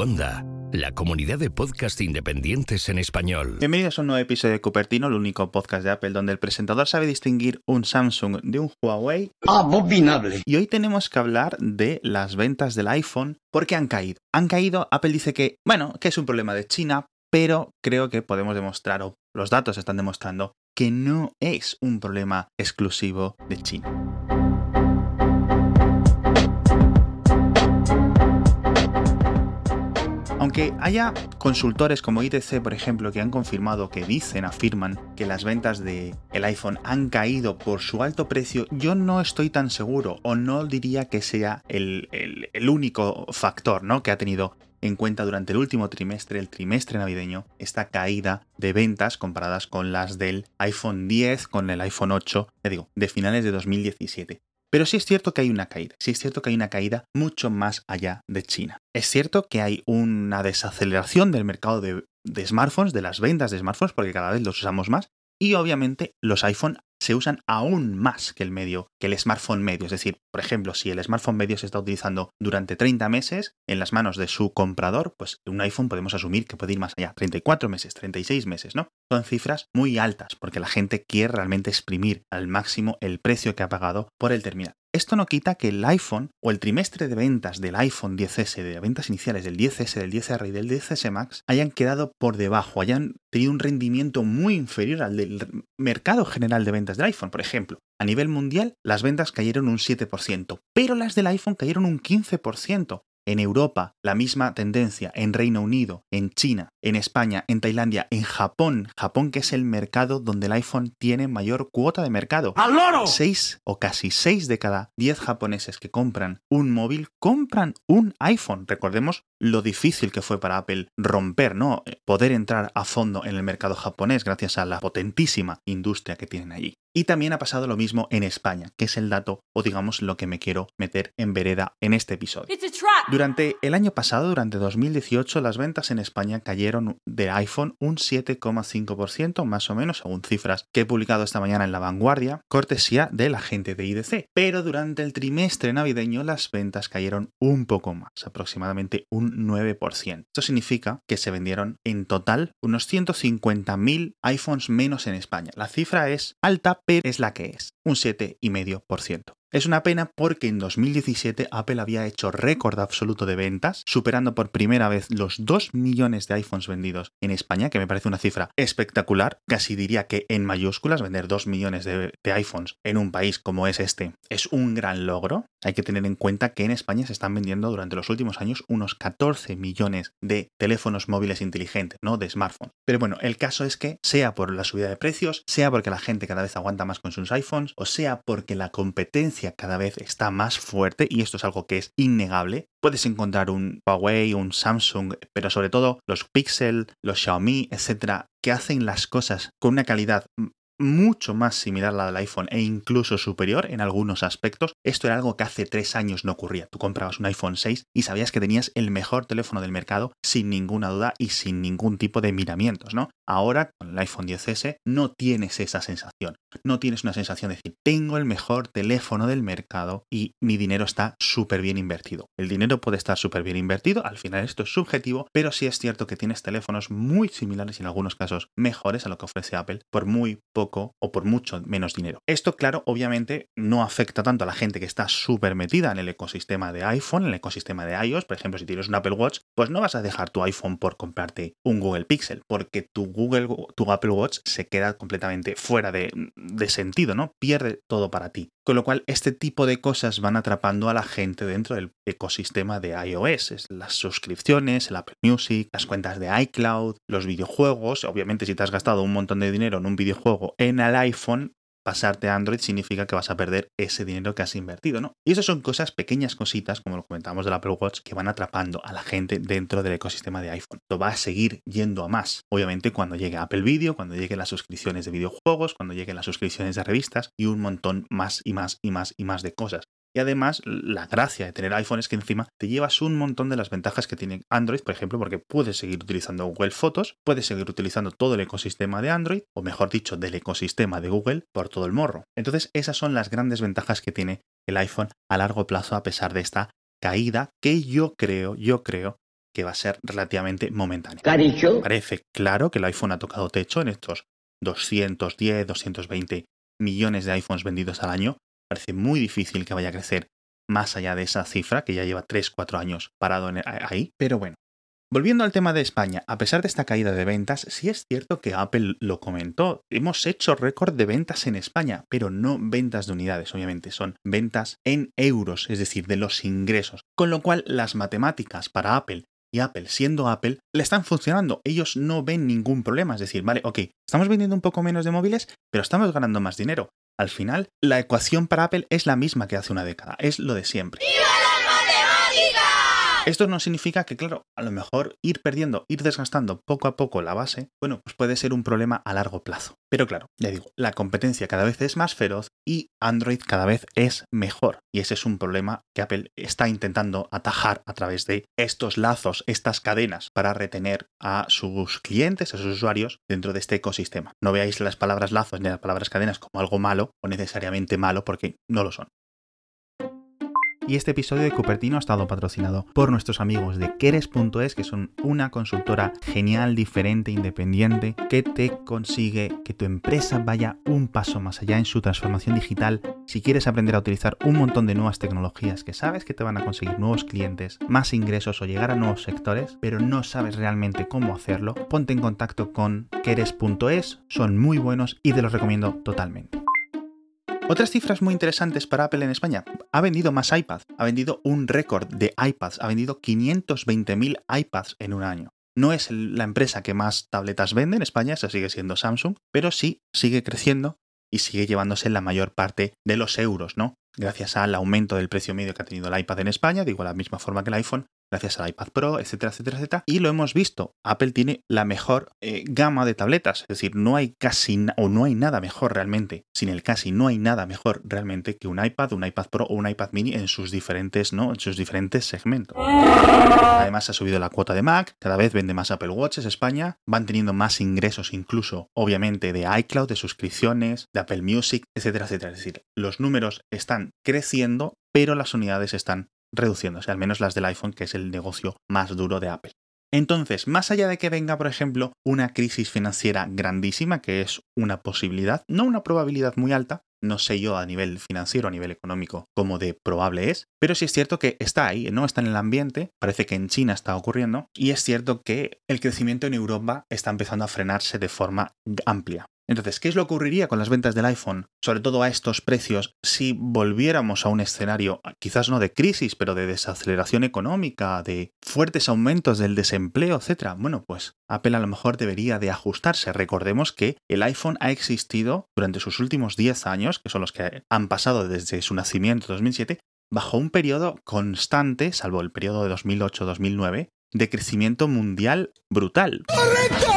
Cuonda, la comunidad de podcast independientes en español. Bienvenidos a un nuevo episodio de Cupertino, el único podcast de Apple donde el presentador sabe distinguir un Samsung de un Huawei. Abominable. Y hoy tenemos que hablar de las ventas del iPhone porque han caído. Han caído, Apple dice que, bueno, que es un problema de China, pero creo que podemos demostrar, o los datos están demostrando, que no es un problema exclusivo de China. Aunque haya consultores como IDC, por ejemplo, que han confirmado que dicen, afirman que las ventas del el iPhone han caído por su alto precio, yo no estoy tan seguro o no diría que sea el, único factor ¿no? que ha tenido en cuenta durante el último trimestre, el trimestre navideño, esta caída de ventas comparadas con las del iPhone 10, con el iPhone 8, ya digo, de finales de 2017. Pero sí es cierto que hay una caída, sí es cierto que hay una caída mucho más allá de China. Es cierto que hay una desaceleración del mercado de, smartphones, de las ventas de smartphones, porque cada vez los usamos más, y obviamente los iPhone se usan aún más que el medio, que el smartphone medio. Es decir, por ejemplo, si el smartphone medio se está utilizando durante 30 meses en las manos de su comprador, pues un iPhone podemos asumir que puede ir más allá, 34 meses, 36 meses, ¿no? Son cifras muy altas porque la gente quiere realmente exprimir al máximo el precio que ha pagado por el terminal. Esto no quita que el iPhone o el trimestre de ventas del iPhone 10S, de ventas iniciales del 10S, del 10R y del 10S Max, hayan quedado por debajo, hayan tenido un rendimiento muy inferior al del mercado general de ventas del iPhone. Por ejemplo, a nivel mundial, las ventas cayeron un 7%, pero las del iPhone cayeron un 15%. En Europa, la misma tendencia, en Reino Unido, en China, en España, en Tailandia, en Japón, Japón que es el mercado donde el iPhone tiene mayor cuota de mercado. ¡Al loro! Seis o casi seis de cada diez japoneses que compran un móvil compran un iPhone. Recordemos lo difícil que fue para Apple romper, ¿no? Poder entrar a fondo en el mercado japonés gracias a la potentísima industria que tienen allí. Y también ha pasado lo mismo en España, que es el dato o digamos lo que me quiero meter en vereda en este episodio. Durante el año pasado, durante 2018, las ventas en España cayeron de iPhone un 7,5% más o menos, según cifras que he publicado esta mañana en La Vanguardia, cortesía de la gente de IDC. Pero durante el trimestre navideño las ventas cayeron un poco más, aproximadamente un 9%. Esto significa que se vendieron en total unos 150.000 iPhones menos en España. La cifra es alta, es la que es, un 7,5%. Es una pena porque en 2017 Apple había hecho récord absoluto de ventas, superando por primera vez los 2 millones de iPhones vendidos en España, que me parece una cifra espectacular. Casi diría que en mayúsculas vender 2 millones de, iPhones en un país como es este es un gran logro. Hay que tener en cuenta que en España se están vendiendo durante los últimos años unos 14 millones de teléfonos móviles inteligentes, ¿no? De smartphones. Pero bueno, el caso es que sea por la subida de precios, sea porque la gente cada vez aguanta más con sus iPhones, o sea porque la competencia cada vez está más fuerte y esto es algo que es innegable. Puedes encontrar un Huawei, un Samsung, pero sobre todo los Pixel, los Xiaomi, etcétera, que hacen las cosas con una calidad mucho más similar a la del iPhone e incluso superior en algunos aspectos. Esto era algo que hace tres años no ocurría. Tú comprabas un iPhone 6 y sabías que tenías el mejor teléfono del mercado sin ninguna duda y sin ningún tipo de miramientos, ¿no? Ahora, con el iPhone 10S, no tienes esa sensación. No tienes una sensación de decir, tengo el mejor teléfono del mercado y mi dinero está súper bien invertido. El dinero puede estar súper bien invertido, al final esto es subjetivo, pero sí es cierto que tienes teléfonos muy similares y en algunos casos mejores a lo que ofrece Apple por muy poco o por mucho menos dinero. Esto, claro, obviamente no afecta tanto a la gente que está súper metida en el ecosistema de iPhone, en el ecosistema de iOS. Por ejemplo, si tienes un Apple Watch, pues no vas a dejar tu iPhone por comprarte un Google Pixel, porque tu Google, tu Apple Watch se queda completamente fuera de, de sentido, ¿no? Pierde todo para ti. Con lo cual, este tipo de cosas van atrapando a la gente dentro del ecosistema de iOS. Es las suscripciones, el Apple Music, las cuentas de iCloud, los videojuegos. Obviamente, si te has gastado un montón de dinero en un videojuego en el iPhone, pasarte a Android significa que vas a perder ese dinero que has invertido, ¿no? Y eso son cosas, pequeñas cositas, como lo comentamos del Apple Watch, que van atrapando a la gente dentro del ecosistema de iPhone. Esto va a seguir yendo a más. Obviamente cuando llegue Apple Video, cuando lleguen las suscripciones de videojuegos, cuando lleguen las suscripciones de revistas y un montón más y más y más y más de cosas. Y además, la gracia de tener iPhone es que encima te llevas un montón de las ventajas que tiene Android, por ejemplo, porque puedes seguir utilizando Google Fotos, puedes seguir utilizando todo el ecosistema de Android, o mejor dicho, del ecosistema de Google por todo el morro. Entonces, esas son las grandes ventajas que tiene el iPhone a largo plazo a pesar de esta caída que yo creo, yo creo que va a ser relativamente momentánea. Caricho. Parece claro que el iPhone ha tocado techo en estos 210, 220 millones de iPhones vendidos al año. Parece muy difícil que vaya a crecer más allá de esa cifra, que ya lleva 3-4 años parado ahí. Pero bueno, Volviendo al tema de España, a pesar de esta caída de ventas, sí es cierto que Apple lo comentó. Hemos hecho récord de ventas en España, pero no ventas de unidades, obviamente, son ventas en euros, es decir, de los ingresos. Con lo cual, las matemáticas para Apple y Apple, siendo Apple, le están funcionando. Ellos no ven ningún problema. Es decir, vale, ok, estamos vendiendo un poco menos de móviles, pero estamos ganando más dinero. Al final, la ecuación para Apple es la misma que hace una década, es lo de siempre. Esto no significa que, claro, a lo mejor ir perdiendo, ir desgastando poco a poco la base, bueno, pues puede ser un problema a largo plazo. Pero claro, ya digo, la competencia cada vez es más feroz y Android cada vez es mejor. Y ese es un problema que Apple está intentando atajar a través de estos lazos, estas cadenas, para retener a sus clientes, a sus usuarios dentro de este ecosistema. No veáis las palabras lazos ni las palabras cadenas como algo malo o necesariamente malo porque no lo son y este episodio de Cupertino ha estado patrocinado por nuestros amigos de Keres.es, que son una consultora genial, diferente, independiente, que te consigue que tu empresa vaya un paso más allá en su transformación digital. Si quieres aprender a utilizar un montón de nuevas tecnologías que sabes que te van a conseguir nuevos clientes, más ingresos o llegar a nuevos sectores, pero no sabes realmente cómo hacerlo, ponte en contacto con Keres.es, son muy buenos y te los recomiendo totalmente. Otras cifras muy interesantes para Apple en España. Ha vendido más iPads, ha vendido un récord de iPads, ha vendido 520.000 iPads en un año. No es la empresa que más tabletas vende en España, esa sigue siendo Samsung, pero sí sigue creciendo y sigue llevándose la mayor parte de los euros, ¿no? Gracias al aumento del precio medio que ha tenido el iPad en España, digo la misma forma que el iPhone, gracias al iPad Pro, etcétera, etcétera, etcétera. Y lo hemos visto, Apple tiene la mejor eh, gama de tabletas, es decir, no hay casi o no hay nada mejor realmente, sin el casi no hay nada mejor realmente que un iPad, un iPad Pro o un iPad mini en sus diferentes, ¿no? En sus diferentes segmentos. Además ha subido la cuota de Mac, cada vez vende más Apple Watches España, van teniendo más ingresos incluso, obviamente, de iCloud, de suscripciones, de Apple Music, etcétera, etcétera. Es decir, los números están creciendo, pero las unidades están reduciéndose, al menos las del iPhone, que es el negocio más duro de Apple. Entonces, más allá de que venga, por ejemplo, una crisis financiera grandísima, que es una posibilidad, no una probabilidad muy alta, no sé yo a nivel financiero, a nivel económico, cómo de probable es, pero sí es cierto que está ahí, ¿no? Está en el ambiente, parece que en China está ocurriendo, y es cierto que el crecimiento en Europa está empezando a frenarse de forma amplia. Entonces, ¿qué es lo que ocurriría con las ventas del iPhone, sobre todo a estos precios, si volviéramos a un escenario, quizás no de crisis, pero de desaceleración económica, de fuertes aumentos del desempleo, etcétera? Bueno, pues Apple a lo mejor debería de ajustarse. Recordemos que el iPhone ha existido durante sus últimos 10 años, que son los que han pasado desde su nacimiento 2007, bajo un periodo constante, salvo el periodo de 2008-2009, de crecimiento mundial brutal. ¡Correcto!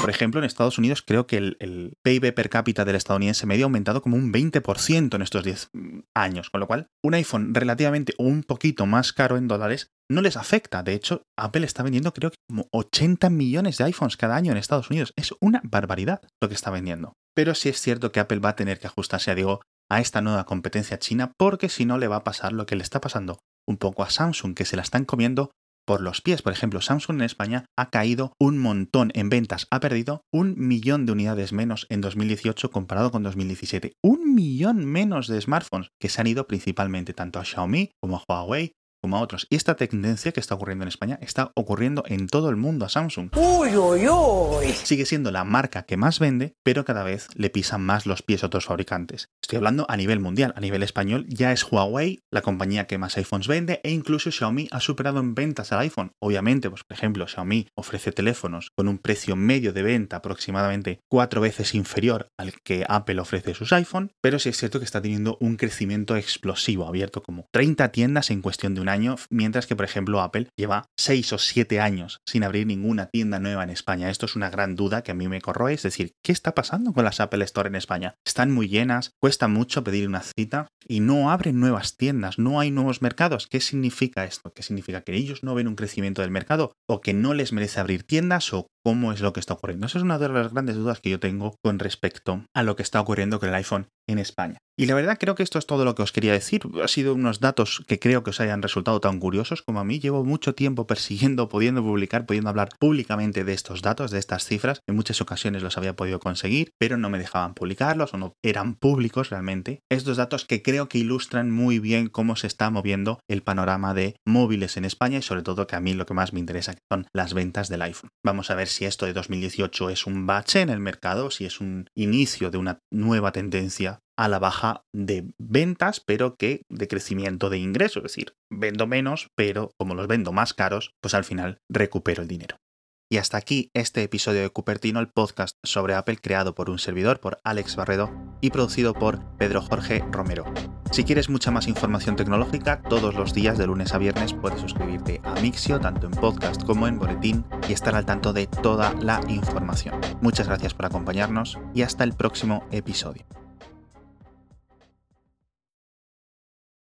Por ejemplo, en Estados Unidos creo que el, PIB per cápita del estadounidense medio ha aumentado como un 20% en estos 10 años, con lo cual un iPhone relativamente o un poquito más caro en dólares no les afecta. De hecho, Apple está vendiendo creo que como 80 millones de iPhones cada año en Estados Unidos. Es una barbaridad lo que está vendiendo. Pero sí es cierto que Apple va a tener que ajustarse, digo, a esta nueva competencia china porque si no le va a pasar lo que le está pasando un poco a Samsung, que se la están comiendo por los pies. Por ejemplo, Samsung en España ha caído un montón en ventas, ha perdido un millón de unidades menos en 2018 comparado con 2017. Un millón menos de smartphones que se han ido principalmente tanto a Xiaomi como a Huawei como a otros. Y esta tendencia que está ocurriendo en España está ocurriendo en todo el mundo a Samsung. Uy, uy, uy. Sigue siendo la marca que más vende, pero cada vez le pisan más los pies a otros fabricantes. Estoy hablando a nivel mundial, a nivel español ya es Huawei la compañía que más iPhones vende e incluso Xiaomi ha superado en ventas al iPhone. Obviamente, pues por ejemplo, Xiaomi ofrece teléfonos con un precio medio de venta aproximadamente cuatro veces inferior al que Apple ofrece sus iPhone, pero sí es cierto que está teniendo un crecimiento explosivo, abierto como 30 tiendas en cuestión de un año, mientras que, por ejemplo, Apple lleva 6 o 7 años sin abrir ninguna tienda nueva en España. Esto es una gran duda que a mí me corroe, es decir, ¿qué está pasando con las Apple Store en España? Están muy llenas, cuesta mucho pedir una cita y no abren nuevas tiendas, no hay nuevos mercados. ¿Qué significa esto? ¿Qué significa que ellos no ven un crecimiento del mercado o que no les merece abrir tiendas o cómo es lo que está ocurriendo? Esa es una de las grandes dudas que yo tengo con respecto a lo que está ocurriendo con el iPhone en España. Y la verdad creo que esto es todo lo que os quería decir. Ha sido unos datos que creo que os hayan resultado tan curiosos como a mí. Llevo mucho tiempo persiguiendo, pudiendo publicar, pudiendo hablar públicamente de estos datos, de estas cifras. En muchas ocasiones los había podido conseguir, pero no me dejaban publicarlos o no eran públicos realmente. Estos datos que creo que ilustran muy bien cómo se está moviendo el panorama de móviles en España y sobre todo que a mí lo que más me interesa son las ventas del iPhone. Vamos a ver si esto de 2018 es un bache en el mercado, si es un inicio de una nueva tendencia a la baja de ventas, pero que de crecimiento de ingresos. Es decir, vendo menos, pero como los vendo más caros, pues al final recupero el dinero. Y hasta aquí este episodio de Cupertino, el podcast sobre Apple creado por un servidor, por Alex Barredo, y producido por Pedro Jorge Romero. Si quieres mucha más información tecnológica, todos los días de lunes a viernes puedes suscribirte a Mixio, tanto en podcast como en boletín, y estar al tanto de toda la información. Muchas gracias por acompañarnos y hasta el próximo episodio.